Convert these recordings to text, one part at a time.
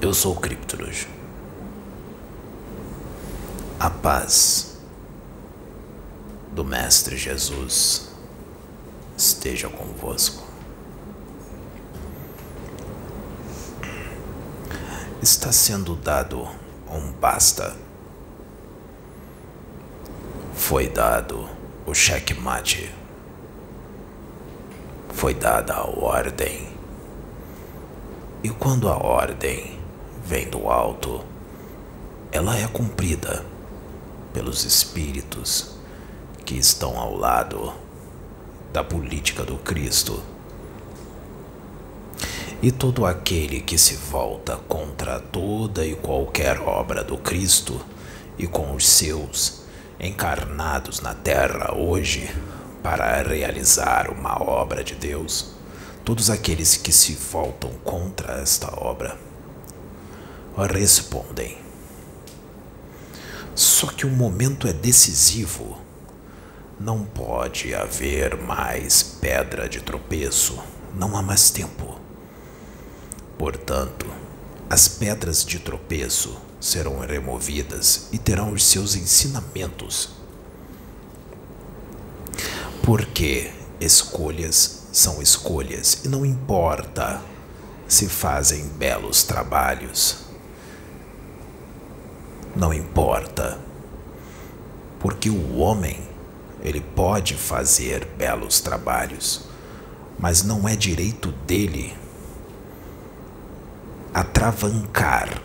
Eu sou o Cryptoros. A paz do Mestre Jesus esteja convosco. Está sendo dado um basta. Foi dado o checkmate. Foi dada a ordem. E quando a ordem vem do alto, ela é cumprida pelos espíritos que estão ao lado da política do Cristo. E todo aquele que se volta contra toda e qualquer obra do Cristo e com os seus encarnados na terra hoje para realizar uma obra de Deus, todos aqueles que se voltam contra esta obra respondem. Só que o momento é decisivo. Não pode haver mais pedra de tropeço. Não há mais tempo. Portanto, as pedras de tropeço serão removidas e terão os seus ensinamentos. Porque escolhas são escolhas e não importa se fazem belos trabalhos não importa. Porque o homem, ele pode fazer belos trabalhos, mas não é direito dele atravancar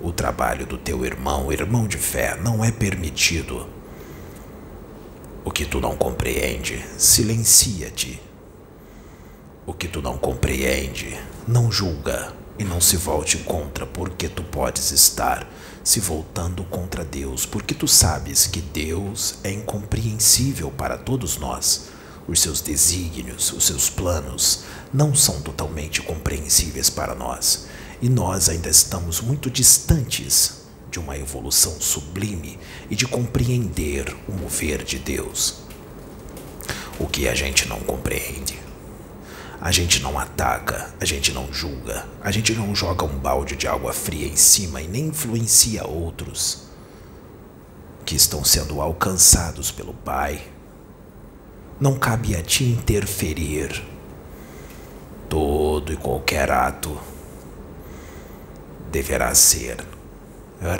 o trabalho do teu irmão, irmão de fé, não é permitido. O que tu não compreende, silencia-te. O que tu não compreende, não julga e não se volte contra, porque tu podes estar se voltando contra Deus, porque tu sabes que Deus é incompreensível para todos nós. Os seus desígnios, os seus planos não são totalmente compreensíveis para nós, e nós ainda estamos muito distantes de uma evolução sublime e de compreender o mover de Deus. O que a gente não compreende a gente não ataca, a gente não julga, a gente não joga um balde de água fria em cima e nem influencia outros que estão sendo alcançados pelo Pai. Não cabe a ti interferir. Todo e qualquer ato deverá ser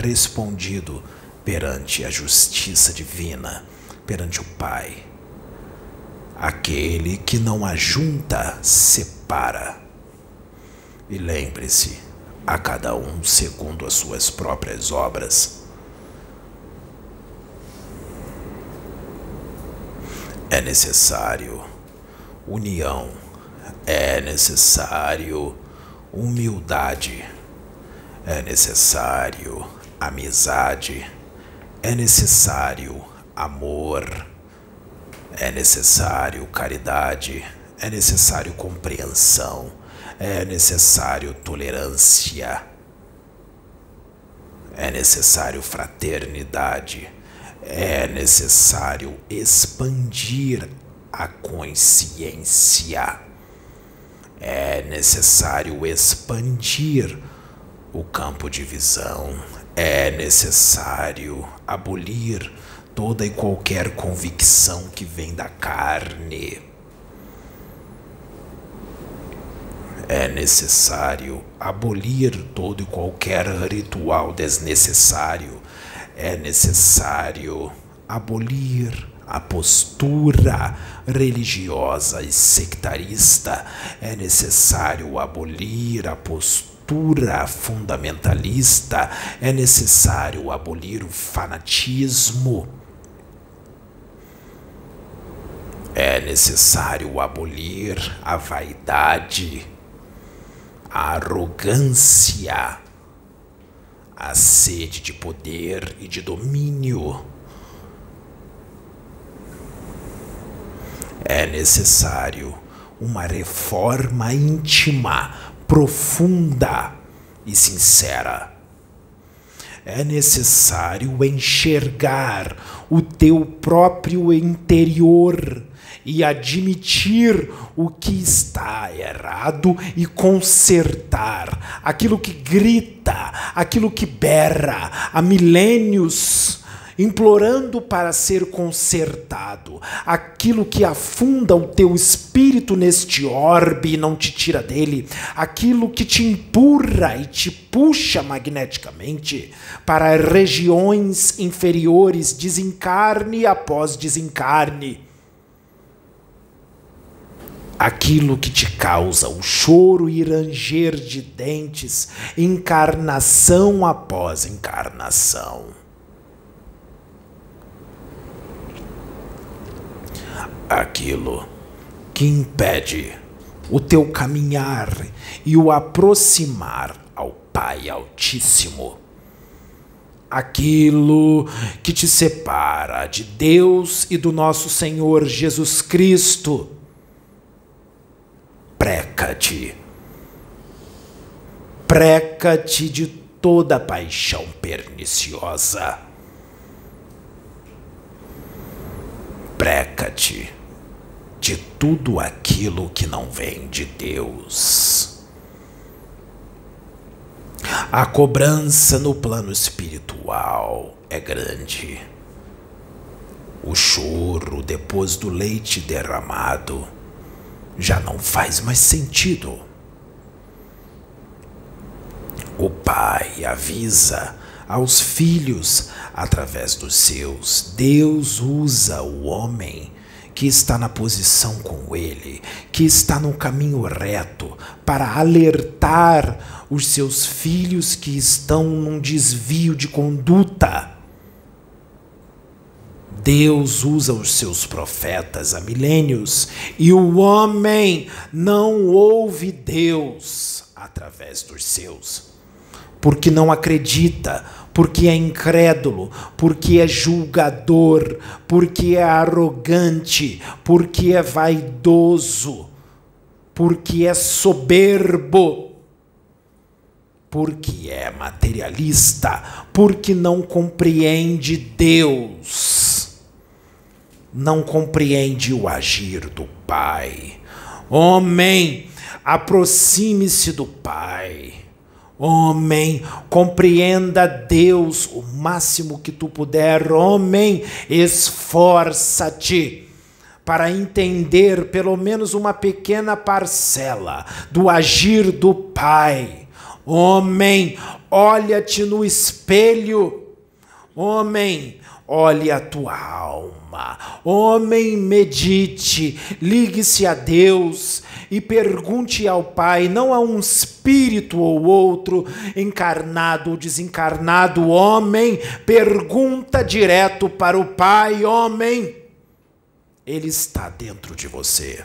respondido perante a justiça divina, perante o Pai Aquele que não ajunta, separa. E lembre-se, a cada um segundo as suas próprias obras. É necessário união, é necessário humildade, é necessário amizade, é necessário amor é necessário caridade, é necessário compreensão, é necessário tolerância, é necessário fraternidade, é necessário expandir a consciência, é necessário expandir o campo de visão, é necessário abolir toda e qualquer convicção que vem da carne. É necessário abolir todo e qualquer ritual desnecessário. É necessário abolir a postura religiosa e sectarista. É necessário abolir a postura fundamentalista. É necessário abolir o fanatismo É necessário abolir a vaidade, a arrogância, a sede de poder e de domínio. É necessário uma reforma íntima, profunda e sincera. é necessário enxergar o teu próprio interior e admitir o que está errado e consertar aquilo que grita, aquilo que berra há milênios implorando para ser consertado. Aquilo que afunda o teu espírito neste orbe e não te tira dele, aquilo que te empurra e te puxa magneticamente para regiões inferiores, desencarne após desencarne aquilo que te causa o choro e ranger de dentes, encarnação após encarnação. Aquilo que impede o teu caminhar e o aproximar ao Pai Altíssimo. Aquilo que te separa de Deus e do nosso Senhor Jesus Cristo. Preca-te. Preca-te de toda paixão perniciosa. Preca-te de tudo aquilo que não vem de Deus. A cobrança no plano espiritual é grande. O choro depois do leite derramado já não faz mais sentido. O pai avisa aos filhos através dos seus. Deus usa o homem que está na posição com ele, que está no caminho reto, para alertar os seus filhos que estão num desvio de conduta. Deus usa os seus profetas há milênios e o homem não ouve Deus através dos seus, porque não acredita, porque é incrédulo, porque é julgador, porque é arrogante, porque é vaidoso, porque é soberbo, porque é materialista, porque não compreende Deus, não compreende o agir do Pai. Homem, aproxime-se do Pai Homem, compreenda Deus o máximo que tu puder. Homem, esforça-te para entender pelo menos uma pequena parcela do agir do Pai. Homem, olha-te no espelho. Homem, olhe a tua alma. Homem, medite, ligue-se a Deus e pergunte ao Pai, não a um espírito ou outro, encarnado ou desencarnado, homem, pergunta direto para o Pai, homem. Ele está dentro de você.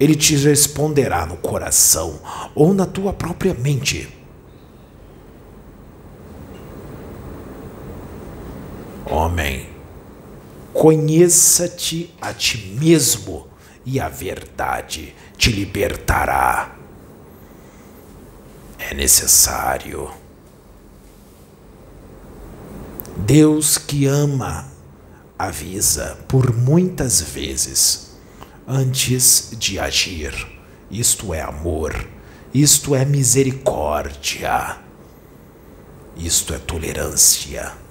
Ele te responderá no coração ou na tua própria mente. Homem, conheça-te a ti mesmo e a verdade te libertará. É necessário. Deus que ama avisa por muitas vezes antes de agir. Isto é amor, isto é misericórdia, isto é tolerância.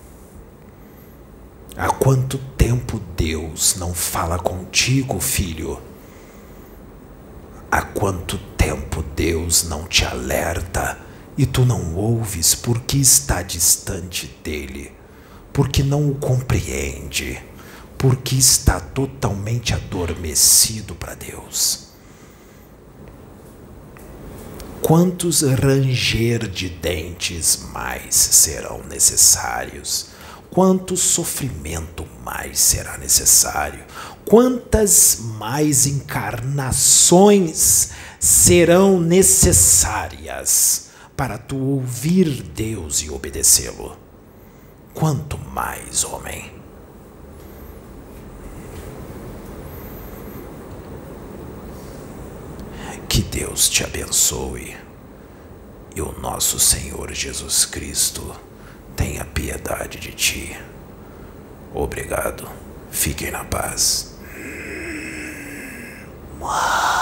Há quanto tempo Deus não fala contigo, filho? Há quanto tempo Deus não te alerta e tu não ouves porque está distante dele, porque não o compreende, porque está totalmente adormecido para Deus? Quantos ranger de dentes mais serão necessários? Quanto sofrimento mais será necessário, quantas mais encarnações serão necessárias para tu ouvir Deus e obedecê-lo. Quanto mais, homem. Que Deus te abençoe e o nosso Senhor Jesus Cristo tenha piedade de ti. Obrigado. Fiquem na paz. Uau.